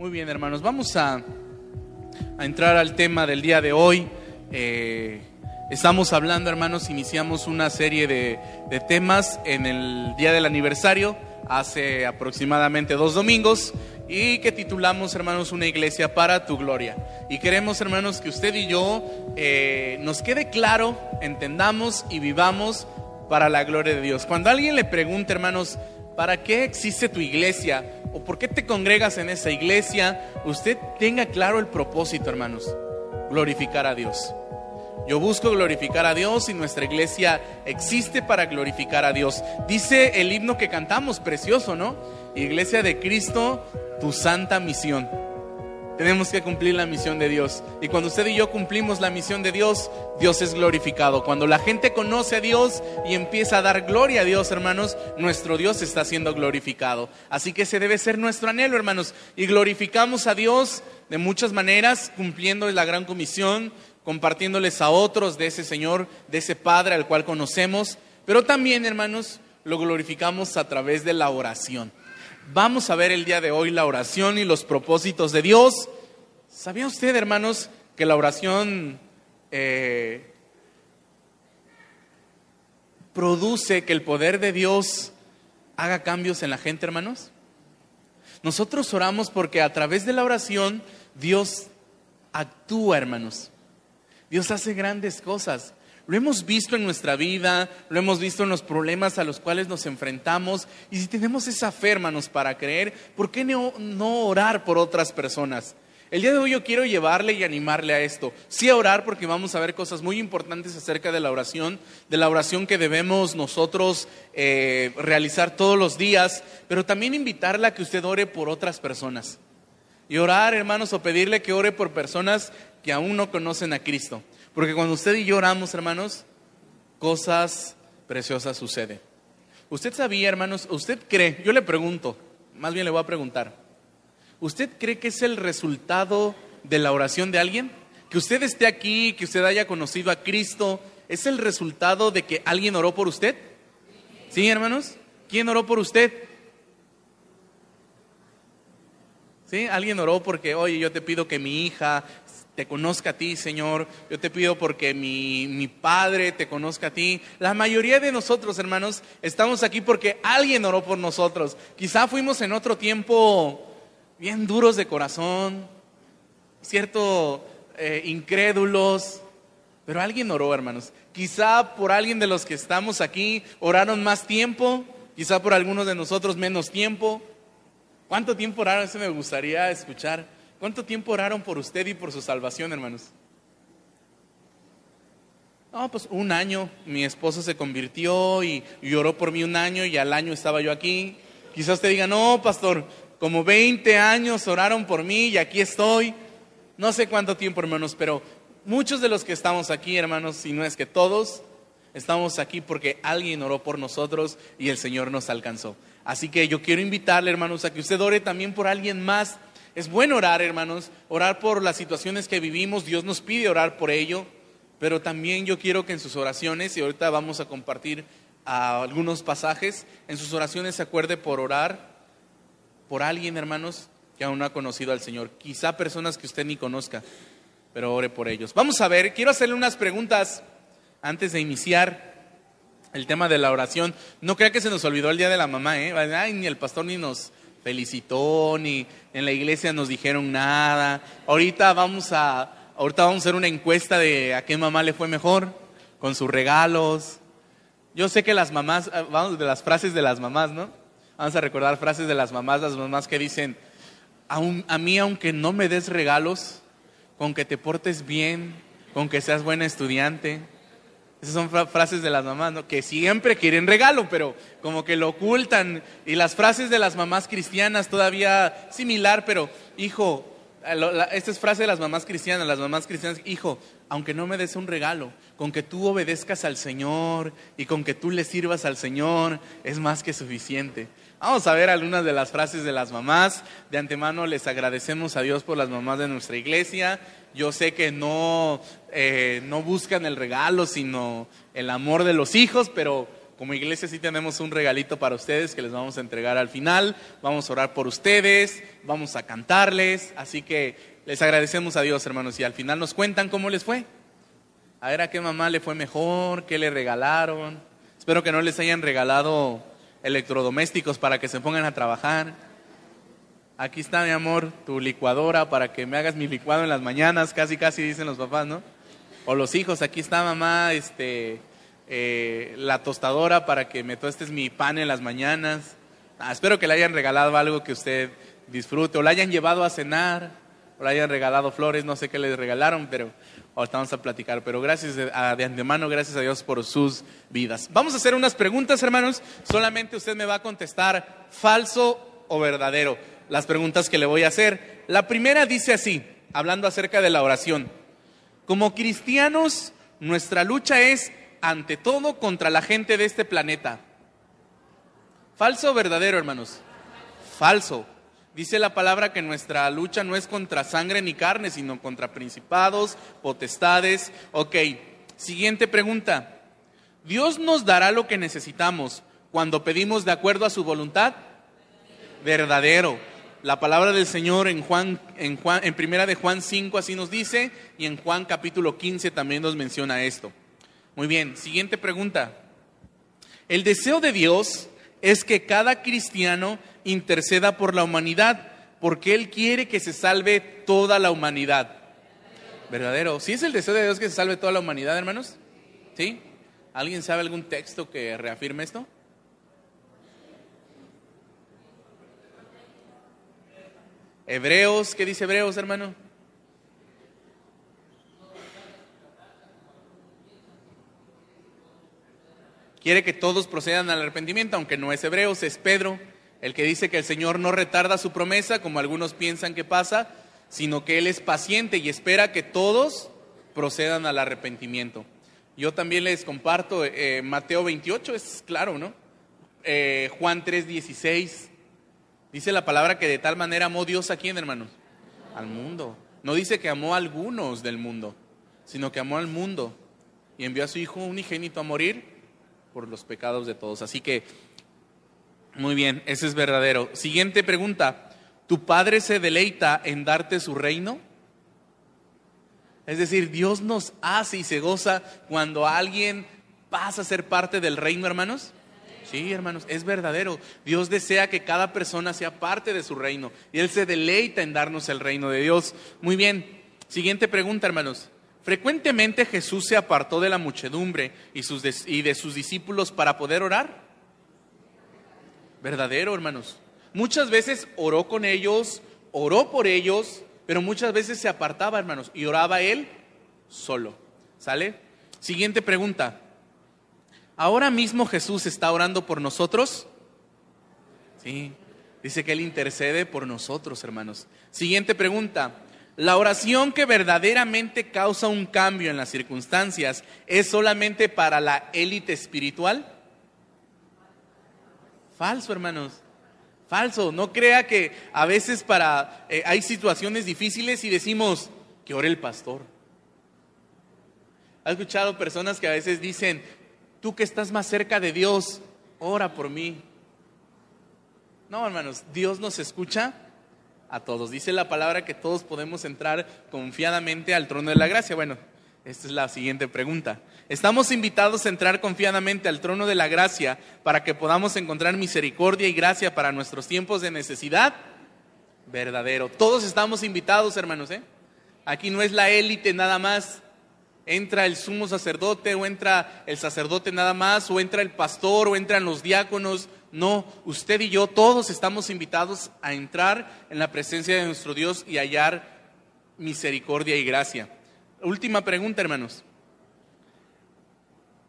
Muy bien, hermanos, vamos a, a entrar al tema del día de hoy. Eh, estamos hablando, hermanos, iniciamos una serie de, de temas en el día del aniversario, hace aproximadamente dos domingos, y que titulamos, hermanos, Una iglesia para tu gloria. Y queremos, hermanos, que usted y yo eh, nos quede claro, entendamos y vivamos para la gloria de Dios. Cuando alguien le pregunte, hermanos, ¿para qué existe tu iglesia? ¿O por qué te congregas en esa iglesia? Usted tenga claro el propósito, hermanos. Glorificar a Dios. Yo busco glorificar a Dios y nuestra iglesia existe para glorificar a Dios. Dice el himno que cantamos, precioso, ¿no? Iglesia de Cristo, tu santa misión. Tenemos que cumplir la misión de Dios. Y cuando usted y yo cumplimos la misión de Dios, Dios es glorificado. Cuando la gente conoce a Dios y empieza a dar gloria a Dios, hermanos, nuestro Dios está siendo glorificado. Así que ese debe ser nuestro anhelo, hermanos. Y glorificamos a Dios de muchas maneras, cumpliendo la gran comisión, compartiéndoles a otros de ese Señor, de ese Padre al cual conocemos. Pero también, hermanos, lo glorificamos a través de la oración. Vamos a ver el día de hoy la oración y los propósitos de Dios. ¿Sabía usted, hermanos, que la oración eh, produce que el poder de Dios haga cambios en la gente, hermanos? Nosotros oramos porque a través de la oración Dios actúa, hermanos. Dios hace grandes cosas. Lo hemos visto en nuestra vida, lo hemos visto en los problemas a los cuales nos enfrentamos. Y si tenemos esa fe, hermanos, para creer, ¿por qué no, orar por otras personas? El día de hoy yo quiero llevarle y animarle a esto. Sí a orar porque vamos a ver cosas muy importantes acerca de la oración, de la oración que debemos nosotros eh, realizar todos los días, pero también invitarle a que usted ore por otras personas. Y orar, hermanos, o pedirle que ore por personas que aún no conocen a Cristo. Porque cuando usted y yo oramos, hermanos, cosas preciosas suceden. ¿Usted sabía, hermanos? ¿Usted cree? Yo le pregunto, más bien le voy a preguntar. ¿Usted cree que es el resultado de la oración de alguien? Que usted esté aquí, que usted haya conocido a Cristo, ¿es el resultado de que alguien oró por usted? ¿Sí, hermanos? ¿Quién oró por usted? ¿Sí? Alguien oró porque, oye, yo te pido que mi hija te conozca a ti, Señor. Yo te pido porque mi, Padre te conozca a ti. La mayoría de nosotros, hermanos, estamos aquí porque alguien oró por nosotros. Quizá fuimos en otro tiempo bien duros de corazón, cierto, eh, incrédulos, pero alguien oró, hermanos. Quizá por alguien de los que estamos aquí oraron más tiempo, quizá por algunos de nosotros menos tiempo. ¿Cuánto tiempo oraron? Eso me gustaría escuchar. ¿Cuánto tiempo oraron por usted y por su salvación, hermanos? No, pues un año. Mi esposo se convirtió y, y oró por mí un año y al año estaba yo aquí. Quizás usted diga, no, pastor, como 20 años oraron por mí y aquí estoy. No sé cuánto tiempo, hermanos, pero muchos de los que estamos aquí, hermanos, si no es que todos, estamos aquí porque alguien oró por nosotros y el Señor nos alcanzó. Así que yo quiero invitarle, hermanos, a que usted ore también por alguien más es bueno orar, hermanos, orar por las situaciones que vivimos. Dios nos pide orar por ello, pero también yo quiero que en sus oraciones, y ahorita vamos a compartir algunos pasajes, en sus oraciones se acuerde por orar por alguien, hermanos, que aún no ha conocido al Señor. Quizá personas que usted ni conozca, pero ore por ellos. Vamos a ver, quiero hacerle unas preguntas antes de iniciar el tema de la oración. No crea que se nos olvidó el día de la mamá, ¿eh? Ay, ni el pastor ni nos felicitó, ni en la iglesia nos dijeron nada. Ahorita vamos a, ahorita vamos a hacer una encuesta de a qué mamá le fue mejor con sus regalos. Yo sé que las mamás, ah, vamos de las frases de las mamás, ¿no? Vamos a recordar frases de las mamás, las mamás que dicen, a, a mí aunque no me des regalos, con que te portes bien, con que seas buena estudiante, esas son frases de las mamás, ¿no? que siempre quieren regalo, pero como que lo ocultan. Y las frases de las mamás cristianas todavía similar, pero hijo, esta es frase de las mamás cristianas, las mamás cristianas, hijo, aunque no me des un regalo, con que tú obedezcas al Señor y con que tú le sirvas al Señor, es más que suficiente. Vamos a ver algunas de las frases de las mamás. De antemano les agradecemos a Dios por las mamás de nuestra iglesia. Yo sé que no, eh, no buscan el regalo, sino el amor de los hijos, pero como iglesia sí tenemos un regalito para ustedes que les vamos a entregar al final. Vamos a orar por ustedes, vamos a cantarles. Así que les agradecemos a Dios, hermanos. Y al final nos cuentan cómo les fue. A ver a qué mamá le fue mejor, qué le regalaron. Espero que no les hayan regalado electrodomésticos para que se pongan a trabajar. Aquí está, mi amor, tu licuadora para que me hagas mi licuado en las mañanas, casi, casi dicen los papás, ¿no? O los hijos, aquí está, mamá, este, eh, la tostadora para que me tostes mi pan en las mañanas. Ah, espero que le hayan regalado algo que usted disfrute, o le hayan llevado a cenar, o le hayan regalado flores, no sé qué les regalaron, pero ahorita vamos a platicar. Pero gracias de, de antemano, gracias a Dios por sus vidas. Vamos a hacer unas preguntas, hermanos. Solamente usted me va a contestar falso o verdadero las preguntas que le voy a hacer. La primera dice así, hablando acerca de la oración. Como cristianos, nuestra lucha es ante todo contra la gente de este planeta. ¿Falso o verdadero, hermanos? Falso. Dice la palabra que nuestra lucha no es contra sangre ni carne, sino contra principados, potestades. Ok, siguiente pregunta. ¿Dios nos dará lo que necesitamos cuando pedimos de acuerdo a su voluntad? Verdadero. La palabra del Señor en Juan, en Juan, en primera de Juan 5 así nos dice, y en Juan capítulo 15 también nos menciona esto. Muy bien, siguiente pregunta. El deseo de Dios es que cada cristiano interceda por la humanidad, porque Él quiere que se salve toda la humanidad. ¿Verdadero? ¿Sí es el deseo de Dios que se salve toda la humanidad, hermanos? ¿Sí? ¿Alguien sabe algún texto que reafirme esto? Hebreos, ¿qué dice Hebreos, hermano? Quiere que todos procedan al arrepentimiento, aunque no es Hebreos, es Pedro, el que dice que el Señor no retarda su promesa, como algunos piensan que pasa, sino que Él es paciente y espera que todos procedan al arrepentimiento. Yo también les comparto eh, Mateo 28, es claro, ¿no? Eh, Juan 3, 16. Dice la palabra que de tal manera amó Dios a quién, hermanos? Al mundo. No dice que amó a algunos del mundo, sino que amó al mundo y envió a su Hijo unigénito a morir por los pecados de todos. Así que, muy bien, ese es verdadero. Siguiente pregunta. ¿Tu Padre se deleita en darte su reino? Es decir, Dios nos hace y se goza cuando alguien pasa a ser parte del reino, hermanos. Sí, hermanos, es verdadero. Dios desea que cada persona sea parte de su reino y Él se deleita en darnos el reino de Dios. Muy bien, siguiente pregunta, hermanos. Frecuentemente Jesús se apartó de la muchedumbre y, y de sus discípulos para poder orar. Verdadero, hermanos. Muchas veces oró con ellos, oró por ellos, pero muchas veces se apartaba, hermanos, y oraba él solo. ¿Sale? Siguiente pregunta. ¿Ahora mismo Jesús está orando por nosotros? Sí, dice que Él intercede por nosotros, hermanos. Siguiente pregunta. ¿La oración que verdaderamente causa un cambio en las circunstancias es solamente para la élite espiritual? Falso, hermanos. Falso. No crea que a veces para eh, hay situaciones difíciles y decimos que ore el pastor. ¿Ha escuchado personas que a veces dicen, tú que estás más cerca de Dios, ora por mí. No, hermanos, Dios nos escucha a todos. Dice la palabra que todos podemos entrar confiadamente al trono de la gracia. Bueno, esta es la siguiente pregunta. ¿Estamos invitados a entrar confiadamente al trono de la gracia para que podamos encontrar misericordia y gracia para nuestros tiempos de necesidad? Verdadero. Todos estamos invitados, hermanos. ¿eh? Aquí no es la élite nada más entra el sumo sacerdote o entra el sacerdote nada más o entra el pastor o entran los diáconos. No, usted y yo todos estamos invitados a entrar en la presencia de nuestro Dios y hallar misericordia y gracia. Última pregunta, hermanos.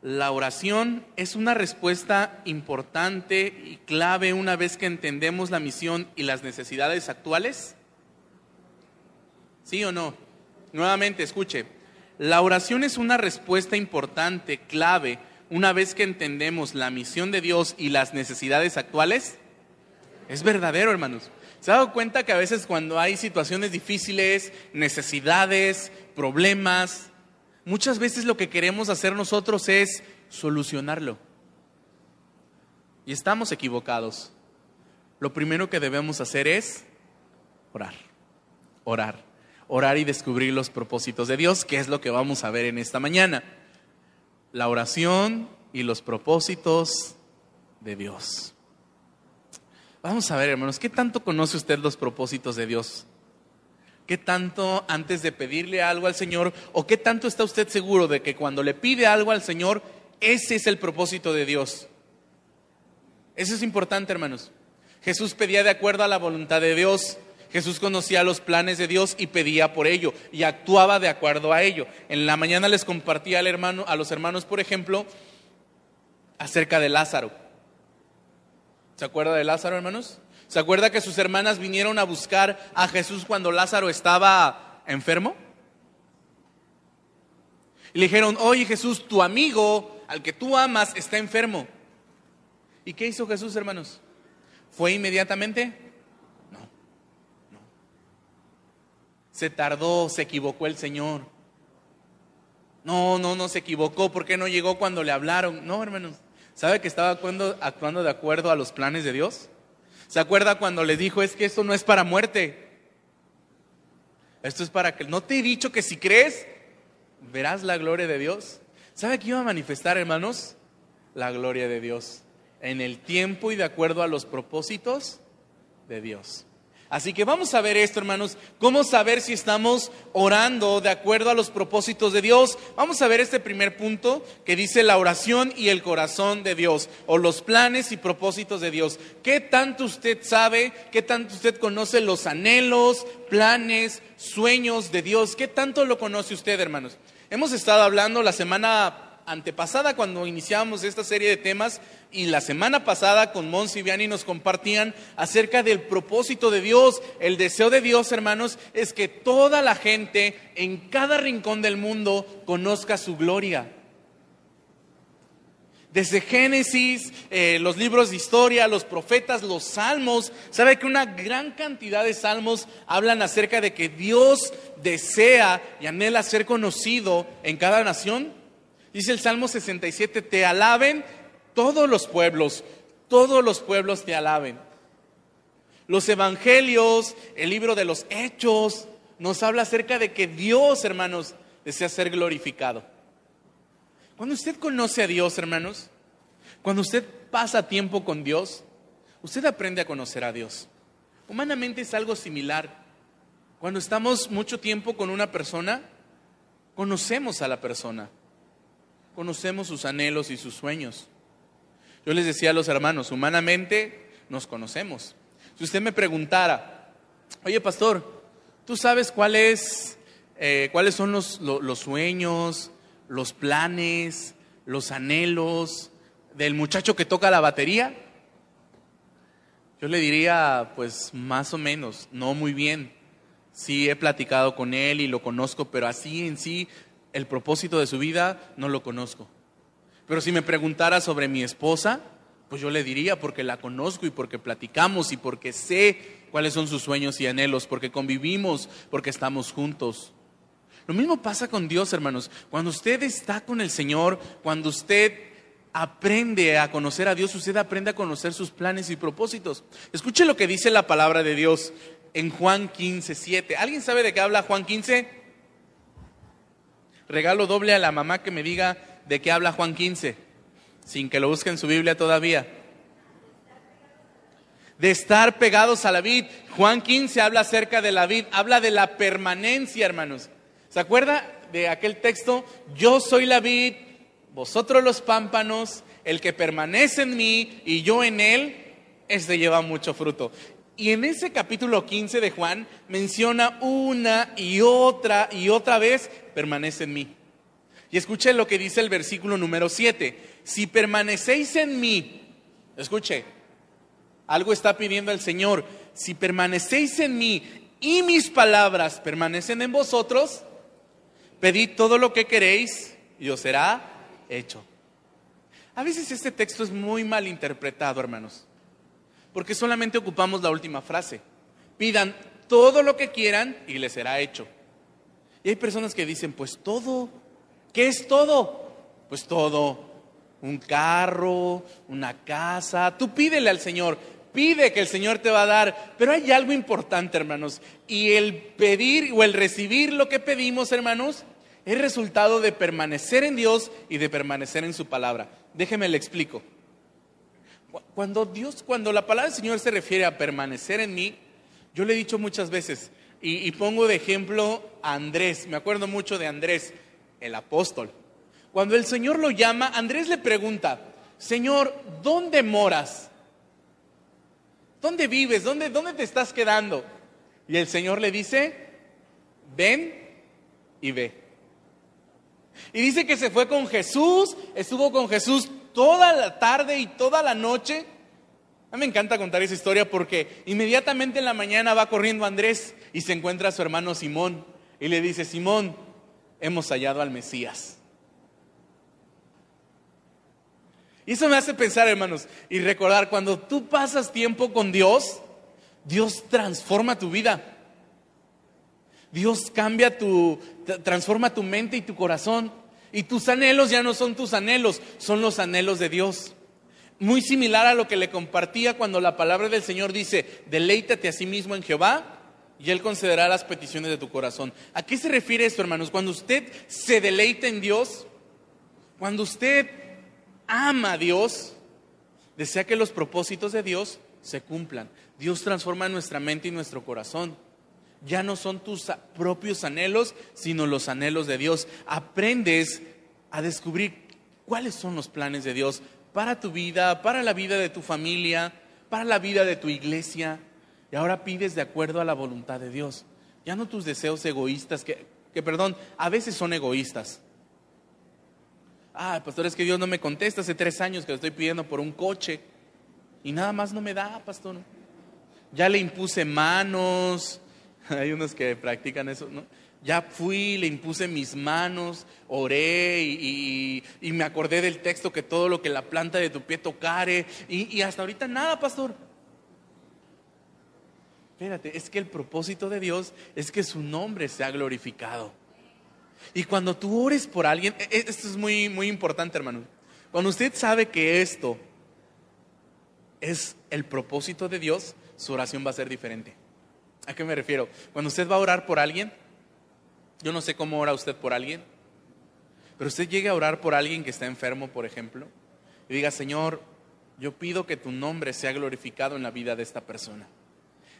La oración es una respuesta importante y clave una vez que entendemos la misión y las necesidades actuales. ¿Sí o no? Nuevamente, escuche. La oración es una respuesta importante, clave, una vez que entendemos la misión de Dios y las necesidades actuales. Es verdadero, hermanos. ¿Se ha dado cuenta que a veces cuando hay situaciones difíciles, necesidades, problemas, muchas veces lo que queremos hacer nosotros es solucionarlo? y estamos equivocados, lo primero que debemos hacer es orar, orar, orar y descubrir los propósitos de Dios, que es lo que vamos a ver en esta mañana. La oración y los propósitos de Dios. Vamos a ver, hermanos, ¿qué tanto conoce usted los propósitos de Dios? ¿Qué tanto antes de pedirle algo al Señor o qué tanto está usted seguro de que cuando le pide algo al Señor, ese es el propósito de Dios? Eso es importante, hermanos. Jesús pedía de acuerdo a la voluntad de Dios. Jesús conocía los planes de Dios y pedía por ello y actuaba de acuerdo a ello. En la mañana les compartía al hermano, a los hermanos, por ejemplo, acerca de Lázaro. ¿Se acuerda de Lázaro, hermanos? ¿Se acuerda que sus hermanas vinieron a buscar a Jesús cuando Lázaro estaba enfermo? Y le dijeron, oye Jesús, tu amigo, al que tú amas, está enfermo. ¿Y qué hizo Jesús, hermanos? ¿Fue inmediatamente? No, no. Se tardó, se equivocó el Señor. No, no, no se equivocó. ¿Por qué no llegó cuando le hablaron? No, hermanos. ¿Sabe que estaba actuando, de acuerdo a los planes de Dios? ¿Se acuerda cuando le dijo, es que esto no es para muerte? Esto es para que no te he dicho que si crees, verás la gloria de Dios. ¿Sabe qué iba a manifestar, hermanos? La gloria de Dios en el tiempo y de acuerdo a los propósitos de Dios. Así que vamos a ver esto, hermanos, cómo saber si estamos orando de acuerdo a los propósitos de Dios. Vamos a ver este primer punto que dice la oración y el corazón de Dios, o los planes y propósitos de Dios. ¿Qué tanto usted sabe, qué tanto usted conoce los anhelos, planes, sueños de Dios? ¿Qué tanto lo conoce usted, hermanos? Hemos estado hablando la semana antepasada cuando iniciábamos esta serie de temas y la semana pasada con Mons y Vianney nos compartían acerca del propósito de Dios. El deseo de Dios, hermanos, es que toda la gente en cada rincón del mundo conozca su gloria. Desde Génesis, eh, los libros de historia, los profetas, los salmos, sabe que una gran cantidad de salmos hablan acerca de que Dios desea y anhela ser conocido en cada nación. Dice el Salmo 67, te alaben todos los pueblos, todos los pueblos te alaben. Los evangelios, el libro de los hechos, nos habla acerca de que Dios, hermanos, desea ser glorificado. Cuando usted conoce a Dios, hermanos, cuando usted pasa tiempo con Dios, usted aprende a conocer a Dios. Humanamente es algo similar. Cuando estamos mucho tiempo con una persona, conocemos a la persona conocemos sus anhelos y sus sueños. Yo les decía a los hermanos, humanamente nos conocemos. Si usted me preguntara, oye pastor, ¿tú sabes cuál eh, cuáles son los, los sueños, los planes, los anhelos del muchacho que toca la batería? Yo le diría, pues más o menos, no muy bien. Sí he platicado con él y lo conozco, pero así en sí el propósito de su vida no lo conozco. Pero si me preguntara sobre mi esposa, pues yo le diría porque la conozco y porque platicamos y porque sé cuáles son sus sueños y anhelos, porque convivimos, porque estamos juntos. Lo mismo pasa con Dios, hermanos. Cuando usted está con el Señor, cuando usted aprende a conocer a Dios, usted aprende a conocer sus planes y propósitos. Escuche lo que dice la palabra de Dios en Juan 15, 7. ¿Alguien sabe de qué habla Juan 15? Regalo doble a la mamá que me diga de qué habla Juan 15, sin que lo busque en su Biblia todavía. De estar pegados a la vid. Juan 15 habla acerca de la vid, habla de la permanencia, hermanos. ¿Se acuerda de aquel texto? Yo soy la vid, vosotros los pámpanos, el que permanece en mí y yo en él, este lleva mucho fruto. Y en ese capítulo 15 de Juan menciona una y otra y otra vez, permanece en mí. Y escuche lo que dice el versículo número 7. Si permanecéis en mí, escuche, algo está pidiendo el Señor. Si permanecéis en mí y mis palabras permanecen en vosotros, pedid todo lo que queréis y os será hecho. A veces este texto es muy mal interpretado, hermanos porque solamente ocupamos la última frase. Pidan todo lo que quieran y les será hecho. Y hay personas que dicen, pues todo. ¿Qué es todo? Pues todo. un carro, una casa. Tú pídele al Señor, pide que el Señor te va a dar. Pero hay algo importante, hermanos. Y el pedir o el recibir lo que pedimos, hermanos, es resultado de permanecer en Dios y de permanecer en su palabra. Déjeme le explico. Cuando Dios, cuando la palabra del Señor se refiere a permanecer en mí, yo le he dicho muchas veces, y, pongo de ejemplo a Andrés, me acuerdo mucho de Andrés, el apóstol. Cuando el Señor lo llama, Andrés le pregunta, Señor, ¿dónde moras? ¿Dónde vives? ¿Dónde, dónde te estás quedando? Y el Señor le dice, ven y ve. Y dice que se fue con Jesús, estuvo con Jesús toda la tarde y toda la noche. A mí me encanta contar esa historia porque inmediatamente en la mañana va corriendo Andrés y se encuentra a su hermano Simón y le dice, Simón, hemos hallado al Mesías. Y eso me hace pensar, hermanos, y recordar, cuando tú pasas tiempo con Dios, Dios transforma tu vida. Dios cambia tu, transforma tu mente y tu corazón. Y tus anhelos ya no son tus anhelos, son los anhelos de Dios. Muy similar a lo que le compartía cuando la palabra del Señor dice, deleítate a sí mismo en Jehová y Él concederá las peticiones de tu corazón. ¿A qué se refiere esto, hermanos? Cuando usted se deleita en Dios, cuando usted ama a Dios, desea que los propósitos de Dios se cumplan. Dios transforma nuestra mente y nuestro corazón. Ya no son tus propios anhelos, sino los anhelos de Dios. Aprendes a descubrir cuáles son los planes de Dios para tu vida, para la vida de tu familia, para la vida de tu iglesia. Y ahora pides de acuerdo a la voluntad de Dios. Ya no tus deseos egoístas, que, que perdón, a veces son egoístas. Ah, pastor, es que Dios no me contesta hace tres años que estoy pidiendo por un coche. Y nada más no me da, pastor. Ya le impuse manos. Hay unos que practican eso, ¿no? Ya fui, le impuse mis manos, oré y, me acordé del texto que todo lo que la planta de tu pie tocare. Y, hasta ahorita nada, pastor. Espérate, es que el propósito de Dios es que su nombre sea glorificado. Y cuando tú ores por alguien, e, e, esto es muy, muy importante, hermano. Cuando usted sabe que esto es el propósito de Dios, su oración va a ser diferente. ¿A qué me refiero? Cuando usted va a orar por alguien, yo no sé cómo ora usted por alguien, pero usted llegue a orar por alguien que está enfermo, por ejemplo, y diga, Señor, yo pido que tu nombre sea glorificado en la vida de esta persona.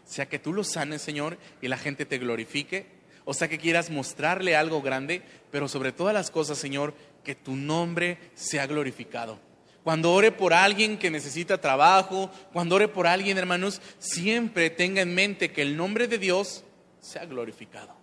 Sea que tú lo sanes, Señor, y la gente te glorifique o sea que quieras mostrarle algo grande, pero sobre todas las cosas, Señor, que tu nombre sea glorificado. Cuando ore por alguien que necesita trabajo, cuando ore por alguien, hermanos, siempre tenga en mente que el nombre de Dios sea glorificado.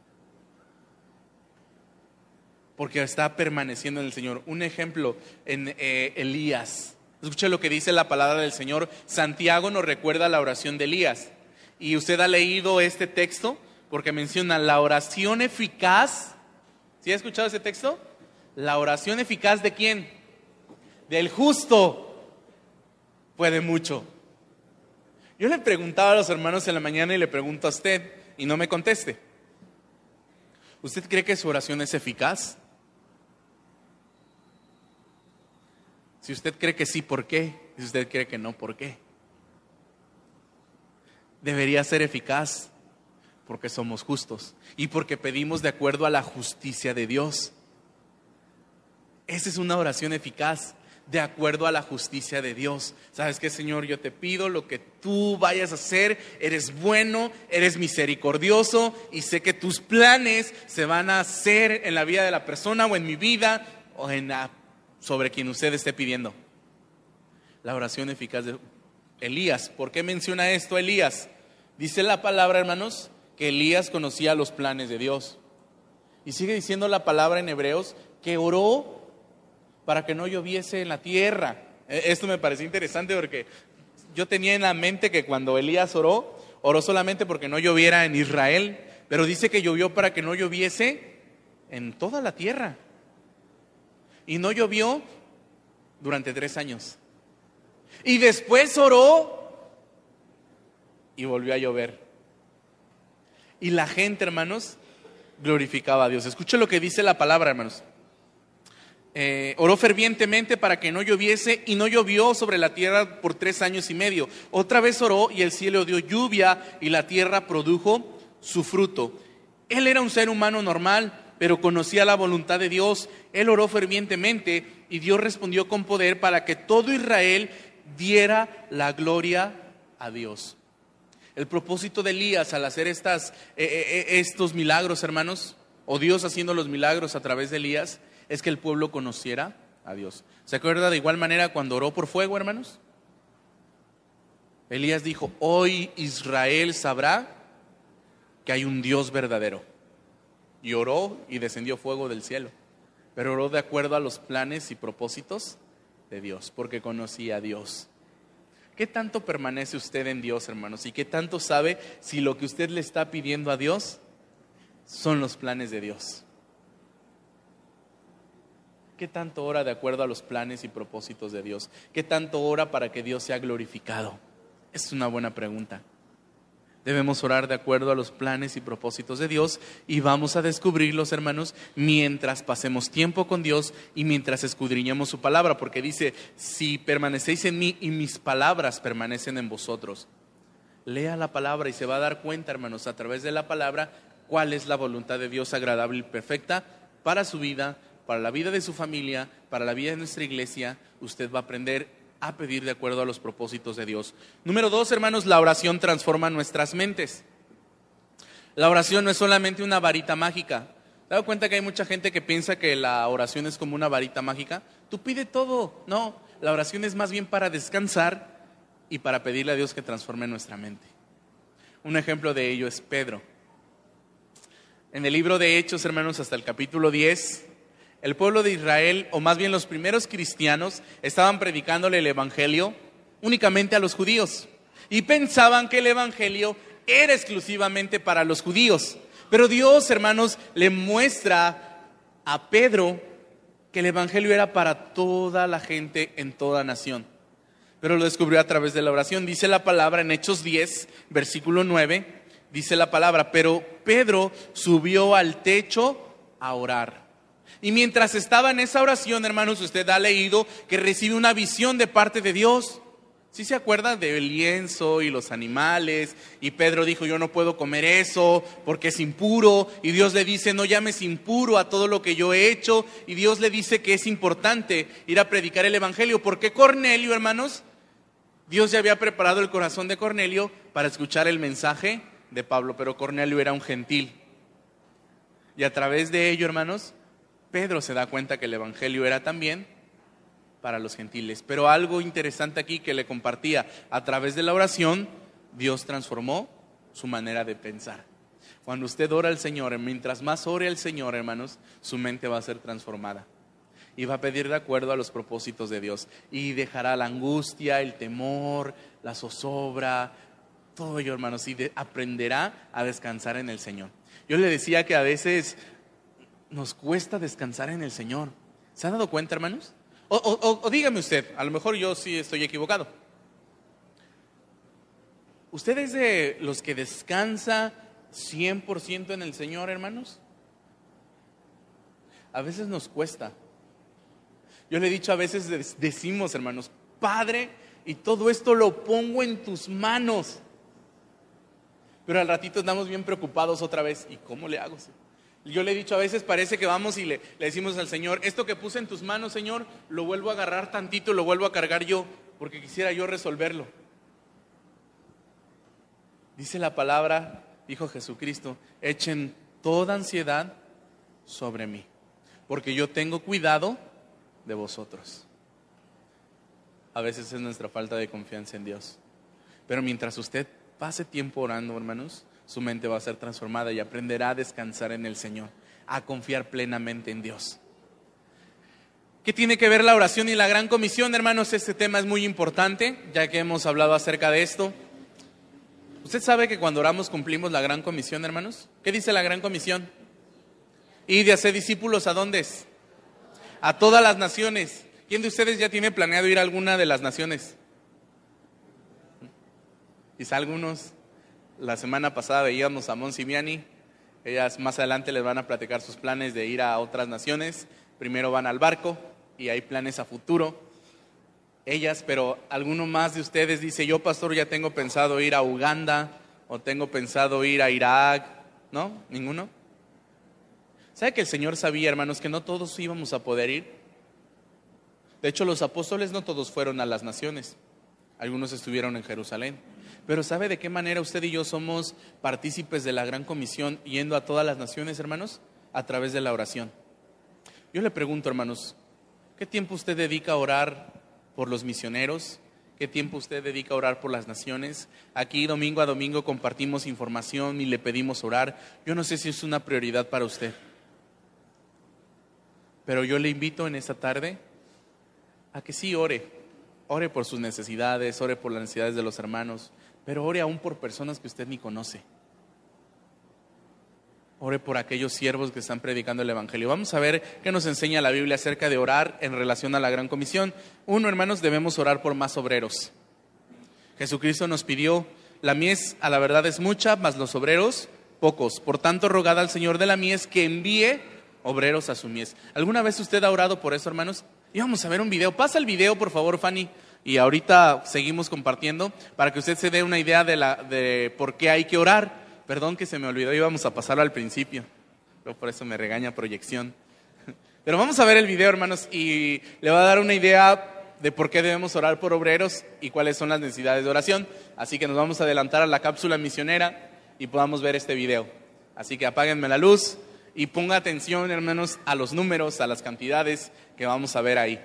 Porque está permaneciendo en el Señor. Un ejemplo en eh, Elías. Escuche lo que dice la palabra del Señor. Santiago nos recuerda la oración de Elías. Y usted ha leído este texto porque menciona la oración eficaz. ¿Sí ha escuchado ese texto? La oración eficaz de quién? Del justo. Puede mucho. Yo le preguntaba a los hermanos en la mañana y le pregunto a usted y no me conteste. ¿Usted cree que su oración es eficaz? Si usted cree que sí, ¿por qué? Si usted cree que no, ¿por qué? Debería ser eficaz porque somos justos y porque pedimos de acuerdo a la justicia de Dios. Esa es una oración eficaz, de acuerdo a la justicia de Dios. ¿Sabes qué, Señor? Yo te pido lo que tú vayas a hacer. Eres bueno, eres misericordioso y sé que tus planes se van a hacer en la vida de la persona o en mi vida o en sobre quien usted esté pidiendo. La oración eficaz de Elías. ¿Por qué menciona esto Elías? Dice la palabra, hermanos, que Elías conocía los planes de Dios. Y sigue diciendo la palabra en Hebreos que oró para que no lloviese en la tierra. E, esto me pareció interesante porque yo tenía en la mente que cuando Elías oró, oró solamente porque no lloviera en Israel, pero dice que llovió para que no lloviese en toda la tierra. Y no llovió durante tres años. Y después oró y volvió a llover. Y la gente, hermanos, glorificaba a Dios. Escuche lo que dice la palabra, hermanos. Eh, oró fervientemente para que no lloviese y no llovió sobre la tierra por tres años y medio. Otra vez oró y el cielo dio lluvia y la tierra produjo su fruto. Él era un ser humano normal, pero conocía la voluntad de Dios. Él oró fervientemente y Dios respondió con poder para que todo Israel diera la gloria a Dios. El propósito de Elías al hacer estas, eh, eh, estos milagros, hermanos, o Dios haciendo los milagros a través de Elías, es que el pueblo conociera a Dios. ¿Se acuerda de igual manera cuando oró por fuego, hermanos? Elías dijo, hoy Israel sabrá que hay un Dios verdadero. Y oró y descendió fuego del cielo. Pero oró de acuerdo a los planes y propósitos de Dios, porque conocía a Dios. ¿Qué tanto permanece usted en Dios, hermanos? ¿Y qué tanto sabe si lo que usted le está pidiendo a Dios son los planes de Dios? ¿Qué tanto ora de acuerdo a los planes y propósitos de Dios? ¿Qué tanto ora para que Dios sea glorificado? Es una buena pregunta. Debemos orar de acuerdo a los planes y propósitos de Dios y vamos a descubrirlos, hermanos, mientras pasemos tiempo con Dios y mientras escudriñemos su palabra, porque dice, si permanecéis en mí y mis palabras permanecen en vosotros. Lea la palabra y se va a dar cuenta, hermanos, a través de la palabra, cuál es la voluntad de Dios agradable y perfecta para su vida, para la vida de su familia, para la vida de nuestra iglesia, usted va a aprender a pedir de acuerdo a los propósitos de Dios. Número dos, hermanos, la oración transforma nuestras mentes. La oración no es solamente una varita mágica. ¿Te dado cuenta que hay mucha gente que piensa que la oración es como una varita mágica? Tú pide todo. No, la oración es más bien para descansar y para pedirle a Dios que transforme nuestra mente. Un ejemplo de ello es Pedro. En el libro de Hechos, hermanos, hasta el capítulo 10, el pueblo de Israel, o más bien los primeros cristianos, estaban predicándole el Evangelio únicamente a los judíos. Y pensaban que el Evangelio era exclusivamente para los judíos. Pero Dios, hermanos, le muestra a Pedro que el Evangelio era para toda la gente en toda nación. Pero lo descubrió a través de la oración. Dice la palabra en Hechos 10, versículo 9, dice la palabra, pero Pedro subió al techo a orar. Y mientras estaba en esa oración, hermanos, usted ha leído que recibe una visión de parte de Dios. ¿Sí se acuerda del lienzo y los animales? Y Pedro dijo, yo no puedo comer eso porque es impuro. Y Dios le dice, no llames impuro a todo lo que yo he hecho. Y Dios le dice que es importante ir a predicar el Evangelio. Porque Cornelio, hermanos, Dios ya había preparado el corazón de Cornelio para escuchar el mensaje de Pablo. Pero Cornelio era un gentil. Y a través de ello, hermanos, Pedro se da cuenta que el Evangelio era también para los gentiles. Pero algo interesante aquí que le compartía, a través de la oración, Dios transformó su manera de pensar. Cuando usted ora al Señor, mientras más ore al Señor, hermanos, su mente va a ser transformada. Y va a pedir de acuerdo a los propósitos de Dios. Y dejará la angustia, el temor, la zozobra, todo ello, hermanos. Y aprenderá a descansar en el Señor. Yo le decía que a veces nos cuesta descansar en el Señor. ¿Se han dado cuenta, hermanos? O, dígame usted, a lo mejor yo sí estoy equivocado. ¿Usted es de los que descansa 100% en el Señor, hermanos? A veces nos cuesta. Yo le he dicho, a veces decimos, hermanos, Padre, y todo esto lo pongo en tus manos. Pero al ratito estamos bien preocupados otra vez. ¿Y cómo le hago? Yo le he dicho a veces, parece que vamos y le, decimos al Señor, esto que puse en tus manos, Señor, lo vuelvo a agarrar tantito, lo vuelvo a cargar yo, porque quisiera yo resolverlo. Dice la palabra, dijo Jesucristo, echen toda ansiedad sobre mí, porque yo tengo cuidado de vosotros. A veces es nuestra falta de confianza en Dios. Pero mientras usted pase tiempo orando, hermanos, su mente va a ser transformada y aprenderá a descansar en el Señor, a confiar plenamente en Dios. ¿Qué tiene que ver la oración y la gran comisión, hermanos? Este tema es muy importante, ya que hemos hablado acerca de esto. ¿Usted sabe que cuando oramos cumplimos la gran comisión, hermanos? ¿Qué dice la gran comisión? Y de hacer discípulos a dónde? A todas las naciones. ¿Quién de ustedes ya tiene planeado ir a alguna de las naciones? Quizá algunos. La semana pasada veíamos a Monsimiani. Ellas más adelante les van a platicar sus planes de ir a otras naciones. primero van al barco y hay planes a futuro. Ellas, pero alguno más de ustedes dice, yo pastor ya tengo pensado ir a Uganda o tengo pensado ir a Irak, ¿no? ¿Ninguno? ¿Sabe que el Señor sabía, hermanos, que no todos íbamos a poder ir? De hecho, los apóstoles no todos fueron a las naciones, algunos estuvieron en Jerusalén. Pero ¿sabe de qué manera usted y yo somos partícipes de la gran comisión yendo a todas las naciones, hermanos? A través de la oración. Yo le pregunto, hermanos, ¿qué tiempo usted dedica a orar por los misioneros? ¿Qué tiempo usted dedica a orar por las naciones? Aquí domingo a domingo compartimos información y le pedimos orar. Yo no sé si es una prioridad para usted. Pero yo le invito en esta tarde a que sí ore. Ore por sus necesidades, ore por las necesidades de los hermanos, pero ore aún por personas que usted ni conoce. Ore por aquellos siervos que están predicando el Evangelio. Vamos a ver qué nos enseña la Biblia acerca de orar en relación a la gran comisión. Uno, hermanos, debemos orar por más obreros. Jesucristo nos pidió, la mies a la verdad es mucha, mas los obreros pocos. Por tanto, rogad al Señor de la mies que envíe obreros a su mies. ¿Alguna vez usted ha orado por eso, hermanos? Y vamos a ver un video. Pasa el video, por favor, Fanny y ahorita seguimos compartiendo para que usted se dé una idea de, la, de por qué hay que orar. Perdón que se me olvidó, íbamos a pasarlo al principio, pero por eso me regaña proyección. Pero vamos a ver el video, hermanos, y le va a dar una idea de por qué debemos orar por obreros y cuáles son las necesidades de oración. Así que nos vamos a adelantar a la cápsula misionera y podamos ver este video. Así que apáguenme la luz y ponga atención, hermanos, a los números, a las cantidades que vamos a ver ahí.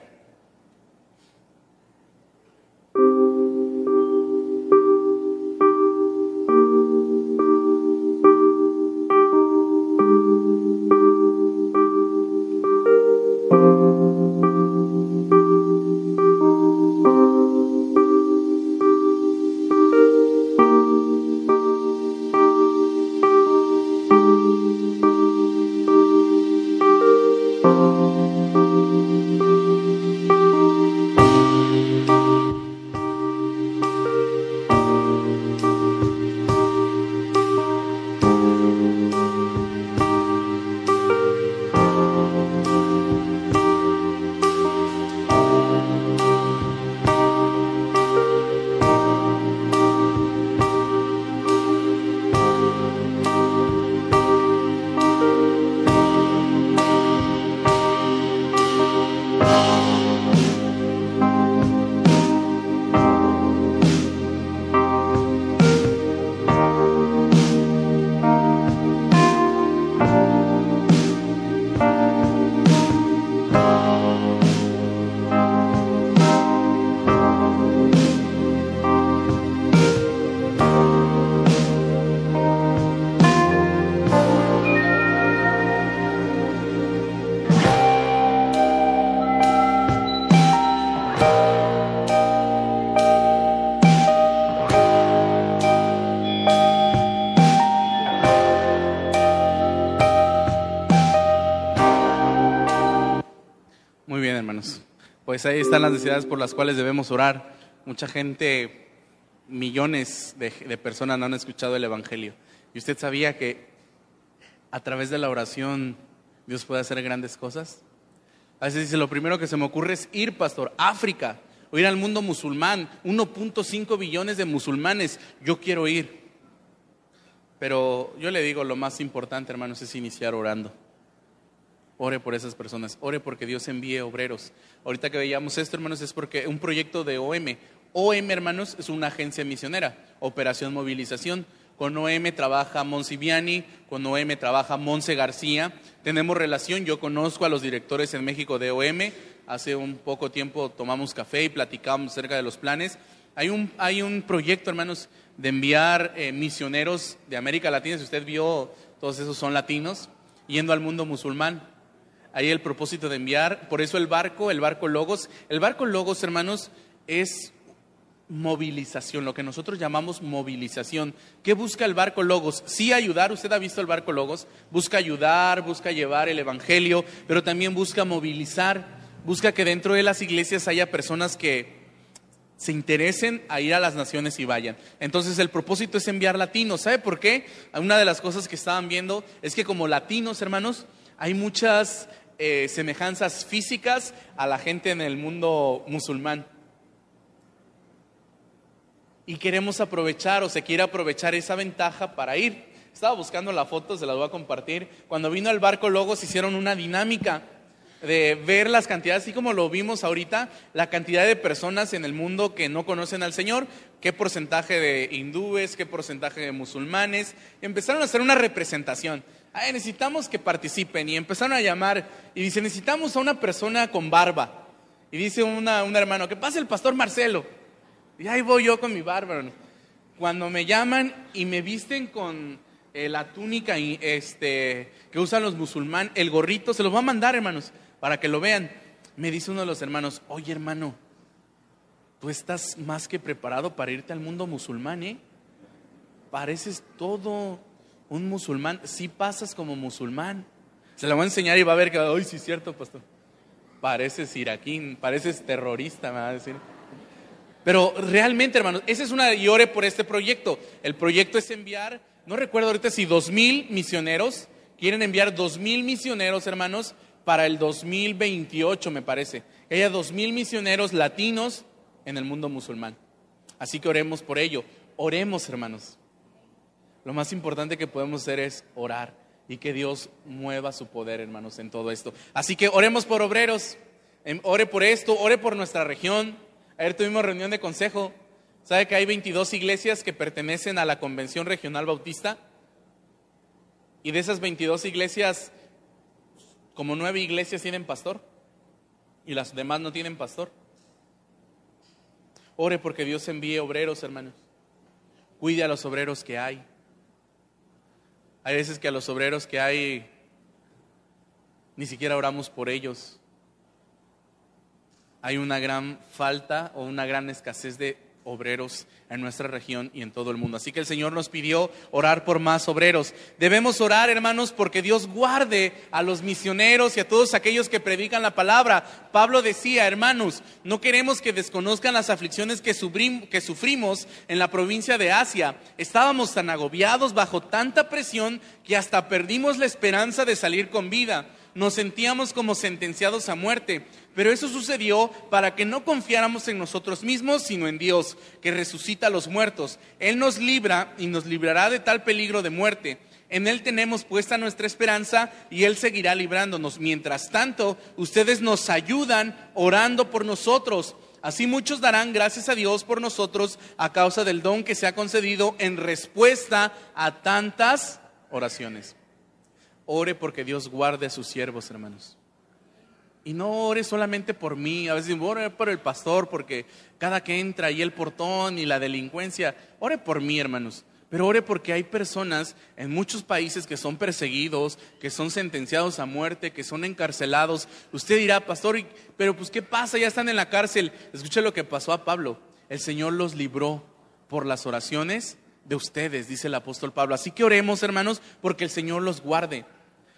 Pues ahí están las necesidades por las cuales debemos orar. Mucha gente, millones de, personas no han escuchado el Evangelio. ¿Y usted sabía que a través de la oración Dios puede hacer grandes cosas? A veces dice, lo primero que se me ocurre es ir, pastor, África, o ir al mundo musulmán, 1.5 billones de musulmanes, yo quiero ir. Pero yo le digo, lo más importante, hermanos, es iniciar orando. Ore por esas personas, ore porque Dios envíe obreros. Ahorita que veíamos esto, hermanos, es porque un proyecto de OM. OM, hermanos, es una agencia misionera, Operación Movilización. Con OM trabaja Monsiviani, con OM trabaja Monse García. Tenemos relación, yo conozco a los directores en México de OM. Hace un poco tiempo tomamos café y platicamos acerca de los planes. Hay un, hay un proyecto, hermanos, de enviar eh, misioneros de América Latina. Si usted vio, todos esos son latinos, yendo al mundo musulmán ahí el propósito de enviar. Por eso el barco, el barco Logos. El barco Logos, hermanos, es movilización, lo que nosotros llamamos movilización. ¿Qué busca el barco Logos? Sí ayudar, usted ha visto el barco Logos, busca ayudar, busca llevar el Evangelio, pero también busca movilizar, busca que dentro de las iglesias haya personas que se interesen a ir a las naciones y vayan. Entonces el propósito es enviar latinos. ¿Sabe por qué? Una de las cosas que estaban viendo es que como latinos, hermanos, hay muchas eh, semejanzas físicas a la gente en el mundo musulmán. Y queremos aprovechar o se quiere aprovechar esa ventaja para ir. Estaba buscando la foto, se la voy a compartir. Cuando vino el barco Logos hicieron una dinámica de ver las cantidades, así como lo vimos ahorita, la cantidad de personas en el mundo que no conocen al Señor, qué porcentaje de hindúes, qué porcentaje de musulmanes. Empezaron a hacer una representación. Necesitamos que participen y empezaron a llamar y dice, necesitamos a una persona con barba. Y dice una, un hermano, que pase el pastor Marcelo. Y ahí voy yo con mi barba. Cuando me llaman y me visten con eh, la túnica este, que usan los musulmanes, el gorrito, se los va a mandar, hermanos para que lo vean. Me dice uno de los hermanos, oye hermano, tú estás más que preparado para irte al mundo musulmán, ¿eh? Pareces todo un musulmán, sí pasas como musulmán. Se lo voy a enseñar y va a ver que, ay, sí es cierto, pastor. Pareces iraquín, pareces terrorista, me va a decir. Pero realmente, hermanos, esa es una, y ore por este proyecto. El proyecto es enviar, no recuerdo ahorita si dos mil misioneros, quieren enviar dos mil misioneros, hermanos, para el 2028, me parece. Que dos mil misioneros latinos en el mundo musulmán. Así que oremos por ello. Oremos, hermanos. Lo más importante que podemos hacer es orar y que Dios mueva su poder, hermanos, en todo esto. Así que oremos por obreros, em, ore por esto, ore por nuestra región. Ayer tuvimos reunión de consejo. ¿Sabe que hay 22 iglesias que pertenecen a la Convención Regional Bautista? Y de esas 22 iglesias, como nueve iglesias tienen pastor y las demás no tienen pastor. Ore porque Dios envíe obreros, hermanos. Cuide a los obreros que hay. Hay veces que a los obreros que hay ni siquiera oramos por ellos. Hay una gran falta o una gran escasez de obreros en nuestra región y en todo el mundo. Así que el Señor nos pidió orar por más obreros. Debemos orar, hermanos, porque Dios guarde a los misioneros y a todos aquellos que predican la palabra. Pablo decía, hermanos, no queremos que desconozcan las aflicciones que, que sufrimos en la provincia de Asia. Estábamos tan agobiados bajo tanta presión que hasta perdimos la esperanza de salir con vida. Nos sentíamos como sentenciados a muerte. Pero eso sucedió para que no confiáramos en nosotros mismos, sino en Dios, que resucita a los muertos. Él nos libra y nos librará de tal peligro de muerte. En Él tenemos puesta nuestra esperanza y Él seguirá librándonos. Mientras tanto, ustedes nos ayudan orando por nosotros. Así muchos darán gracias a Dios por nosotros a causa del don que se ha concedido en respuesta a tantas oraciones. Ore porque Dios guarde a sus siervos, hermanos. Y no ore solamente por mí, a veces ore por el pastor, porque cada que entra ahí el portón y la delincuencia, ore por mí, hermanos. Pero ore porque hay personas en muchos países que son perseguidos, que son sentenciados a muerte, que son encarcelados. Usted dirá, pastor, pero pues ¿qué pasa? Ya están en la cárcel. Escuche lo que pasó a Pablo. El Señor los libró por las oraciones de ustedes, dice el apóstol Pablo. Así que oremos, hermanos, porque el Señor los guarde.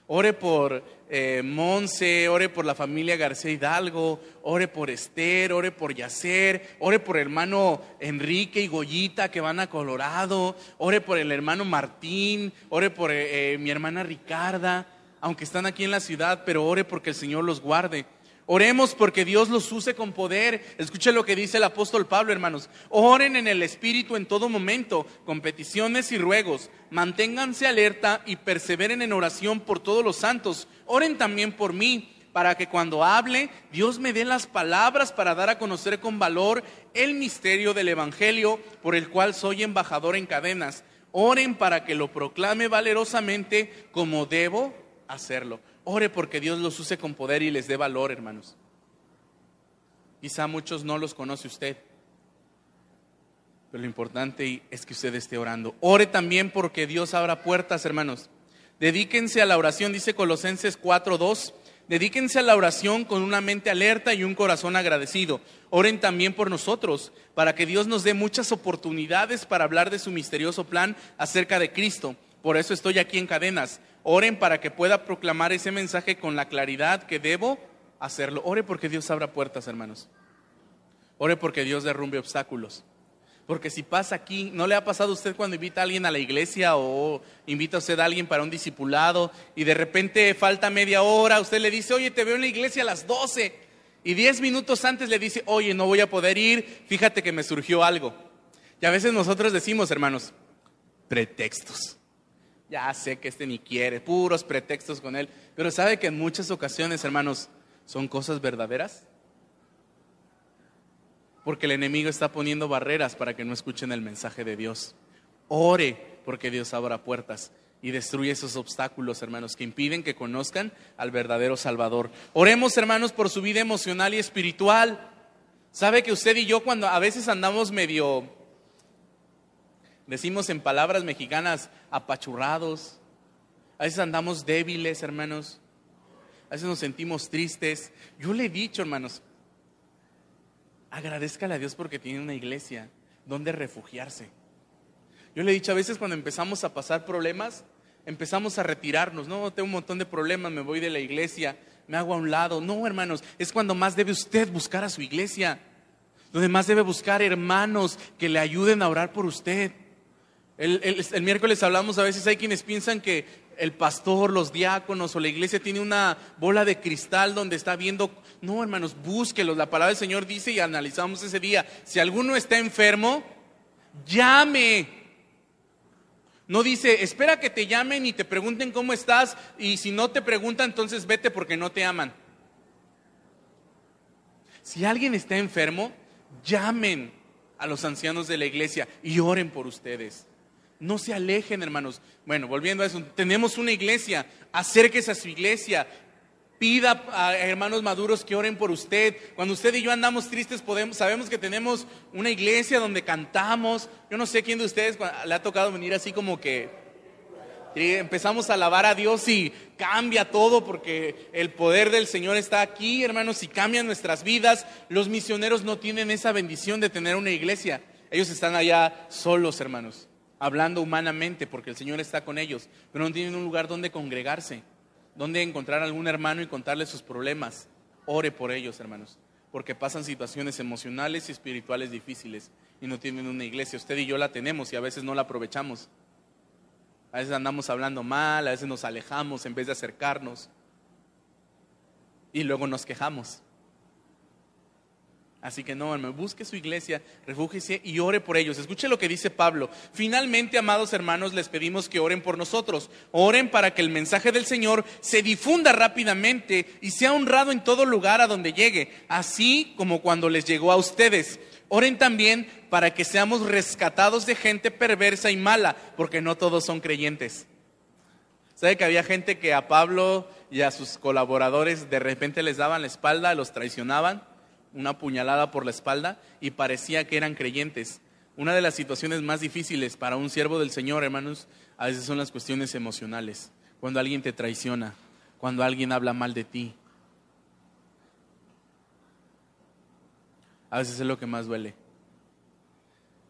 Ore por eh, Monse, ore por la familia García Hidalgo, ore por Esther, ore por Yacer, ore por hermano Enrique y Goyita que van a Colorado, ore por el hermano Martín, ore por eh, eh, mi hermana Ricarda, aunque están aquí en la ciudad, pero ore porque el Señor los guarde. Oremos porque Dios los use con poder. Escuche lo que dice el apóstol Pablo, hermanos. Oren en el Espíritu en todo momento, con peticiones y ruegos. Manténganse alerta y perseveren en oración por todos los santos. Oren también por mí, para que cuando hable, Dios me dé las palabras para dar a conocer con valor el misterio del Evangelio, por el cual soy embajador en cadenas. Oren para que lo proclame valerosamente como debo hacerlo. Ore porque Dios los use con poder y les dé valor, hermanos. Quizá muchos no los conoce usted, pero lo importante es que usted esté orando. Ore también porque Dios abra puertas, hermanos. Dedíquense a la oración, dice Colosenses 4:2. Dedíquense a la oración con una mente alerta y un corazón agradecido. Oren también por nosotros, para que Dios nos dé muchas oportunidades para hablar de su misterioso plan acerca de Cristo. Por eso estoy aquí en cadenas Oren para que pueda proclamar ese mensaje con la claridad que debo hacerlo. Ore porque Dios abra puertas, hermanos. Ore porque Dios derrumbe obstáculos. Porque si pasa aquí, ¿no le ha pasado a usted cuando invita a alguien a la iglesia o invita a usted a alguien para un discipulado y de repente falta media hora, usted le dice, oye, te veo en la iglesia a las 12 y diez minutos antes le dice, oye, no voy a poder ir, fíjate que me surgió algo. Y a veces nosotros decimos, hermanos, pretextos. Ya sé que este ni quiere, puros pretextos con él. Pero ¿sabe que en muchas ocasiones, hermanos, son cosas verdaderas? Porque el enemigo está poniendo barreras para que no escuchen el mensaje de Dios. Ore porque Dios abra puertas y destruye esos obstáculos, hermanos, que impiden que conozcan al verdadero Salvador. Oremos, hermanos, por su vida emocional y espiritual. ¿Sabe que usted y yo cuando a veces andamos medio Decimos en palabras mexicanas, apachurrados. A veces andamos débiles, hermanos. A veces nos sentimos tristes. Yo le he dicho, hermanos, agradezcale a Dios porque tiene una iglesia donde refugiarse. Yo le he dicho, a veces cuando empezamos a pasar problemas, empezamos a retirarnos. No, tengo un montón de problemas, me voy de la iglesia, me hago a un lado. No, hermanos, es cuando más debe usted buscar a su iglesia. Donde más debe buscar hermanos que le ayuden a orar por usted. El, miércoles hablamos, a veces hay quienes piensan que el pastor, los diáconos o la iglesia tiene una bola de cristal donde está viendo. No, hermanos, búsquelos. La palabra del Señor dice y analizamos ese día. Si alguno está enfermo, llame. No dice, espera que te llamen y te pregunten cómo estás y si no te preguntan, entonces vete porque no te aman. Si alguien está enfermo, llamen a los ancianos de la iglesia y oren por ustedes. No se alejen, hermanos. Bueno, volviendo a eso, tenemos una iglesia, acérquese a su iglesia, pida a hermanos maduros que oren por usted. Cuando usted y yo andamos tristes, podemos, sabemos que tenemos una iglesia donde cantamos. Yo no sé quién de ustedes le ha tocado venir así como que empezamos a alabar a Dios y cambia todo porque el poder del Señor está aquí, hermanos, y cambian nuestras vidas. Los misioneros no tienen esa bendición de tener una iglesia. Ellos están allá solos, hermanos hablando humanamente, porque el Señor está con ellos, pero no tienen un lugar donde congregarse, donde encontrar algún hermano y contarle sus problemas. Ore por ellos, hermanos, porque pasan situaciones emocionales y espirituales difíciles y no tienen una iglesia. Usted y yo la tenemos y a veces no la aprovechamos. A veces andamos hablando mal, a veces nos alejamos en vez de acercarnos y luego nos quejamos. Así que no, hermano, busque su iglesia, refúgiese y ore por ellos. Escuche lo que dice Pablo. Finalmente, amados hermanos, les pedimos que oren por nosotros. Oren para que el mensaje del Señor se difunda rápidamente y sea honrado en todo lugar a donde llegue, así como cuando les llegó a ustedes. Oren también para que seamos rescatados de gente perversa y mala, porque no todos son creyentes. ¿Sabe que había gente que a Pablo y a sus colaboradores de repente les daban la espalda, los traicionaban? Una puñalada por la espalda y parecía que eran creyentes. Una de las situaciones más difíciles para un siervo del Señor, hermanos, a veces son las cuestiones emocionales. Cuando alguien te traiciona, cuando alguien habla mal de ti. A veces es lo que más duele.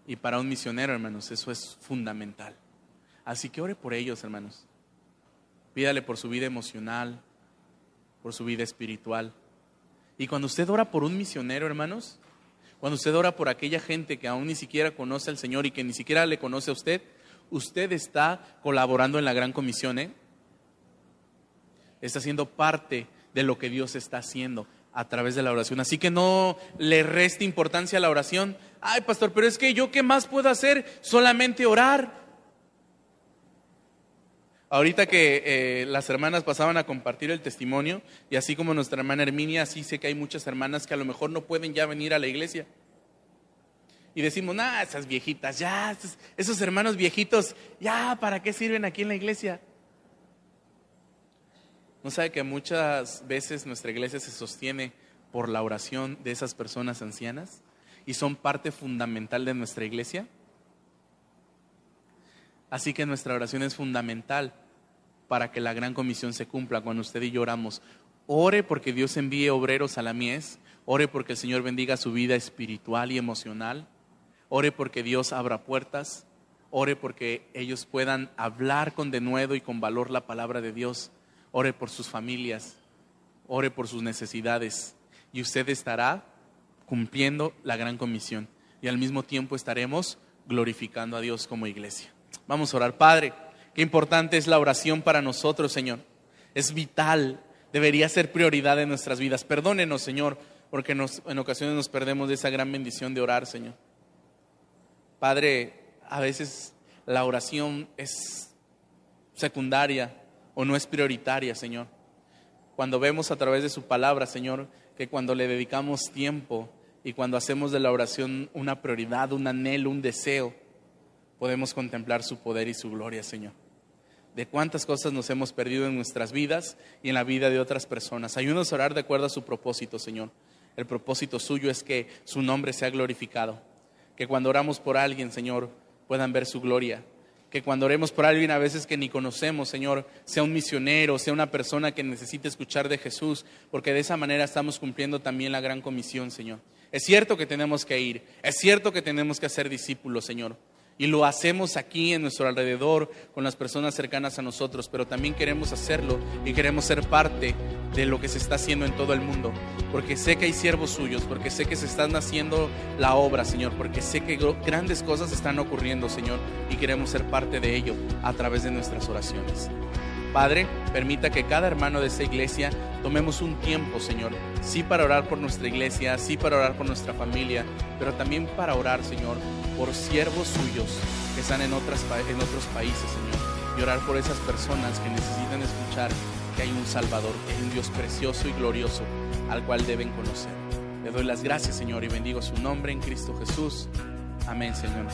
Y para un misionero, hermanos, eso es fundamental. Así que ore por ellos, hermanos. Pídale por su vida emocional, por su vida espiritual. Y cuando usted ora por un misionero, hermanos, cuando usted ora por aquella gente que aún ni siquiera conoce al Señor y que ni siquiera le conoce a usted, usted está colaborando en la gran comisión, ¿eh? Está siendo parte de lo que Dios está haciendo a través de la oración. Así que no le reste importancia a la oración. Ay, pastor, pero es que yo qué más puedo hacer? Solamente orar. Ahorita que eh, las hermanas pasaban a compartir el testimonio, y así como nuestra hermana Herminia, así sé que hay muchas hermanas que a lo mejor no pueden ya venir a la iglesia. Y decimos, nah, esas viejitas, ya, esos, hermanos viejitos, ya, ¿para qué sirven aquí en la iglesia? ¿No sabe que muchas veces nuestra iglesia se sostiene por la oración de esas personas ancianas y son parte fundamental de nuestra iglesia? Así que nuestra oración es fundamental para que la gran comisión se cumpla cuando usted y yo oramos. Ore porque Dios envíe obreros a la mies, ore porque el Señor bendiga su vida espiritual y emocional, ore porque Dios abra puertas, ore porque ellos puedan hablar con denuedo y con valor la palabra de Dios, ore por sus familias, ore por sus necesidades y usted estará cumpliendo la gran comisión. y al mismo tiempo estaremos glorificando a Dios como iglesia. Vamos a orar. Padre, qué importante es la oración para nosotros, Señor. Es vital, debería ser prioridad en nuestras vidas. Perdónenos, Señor, porque en ocasiones nos perdemos de esa gran bendición de orar, Señor. Padre, a veces la oración es secundaria o no es prioritaria, Señor. Cuando vemos a través de su palabra, Señor, que cuando le dedicamos tiempo y cuando hacemos de la oración una prioridad, un anhelo, un deseo, podemos contemplar su poder y su gloria, Señor. De cuántas cosas nos hemos perdido en nuestras vidas y en la vida de otras personas. Ayúdanos a orar de acuerdo a su propósito, Señor. El propósito suyo es que su nombre sea glorificado. Que cuando oramos por alguien, Señor, puedan ver su gloria. Que cuando oremos por alguien a veces que ni conocemos, Señor, sea un misionero, sea una persona que necesite escuchar de Jesús, porque de esa manera estamos cumpliendo también la gran comisión, Señor. Es cierto que tenemos que ir, es cierto que tenemos que hacer discípulos, Señor, y lo hacemos aquí en nuestro alrededor con las personas cercanas a nosotros, pero también queremos hacerlo y queremos ser parte de lo que se está haciendo en todo el mundo, porque sé que hay siervos suyos, porque sé que se están haciendo la obra, Señor, porque sé que grandes cosas están ocurriendo, Señor, y queremos ser parte de ello a través de nuestras oraciones. Padre, permita que cada hermano de esta iglesia tomemos un tiempo, Señor, sí para orar por nuestra iglesia, sí para orar por nuestra familia, pero también para orar, Señor, por siervos suyos que están en, otras, en otros países, Señor, y orar por esas personas que necesitan escuchar que hay un Salvador, que hay un Dios precioso y glorioso al cual deben conocer. Le doy las gracias, Señor, y bendigo su nombre en Cristo Jesús. Amén, Señor.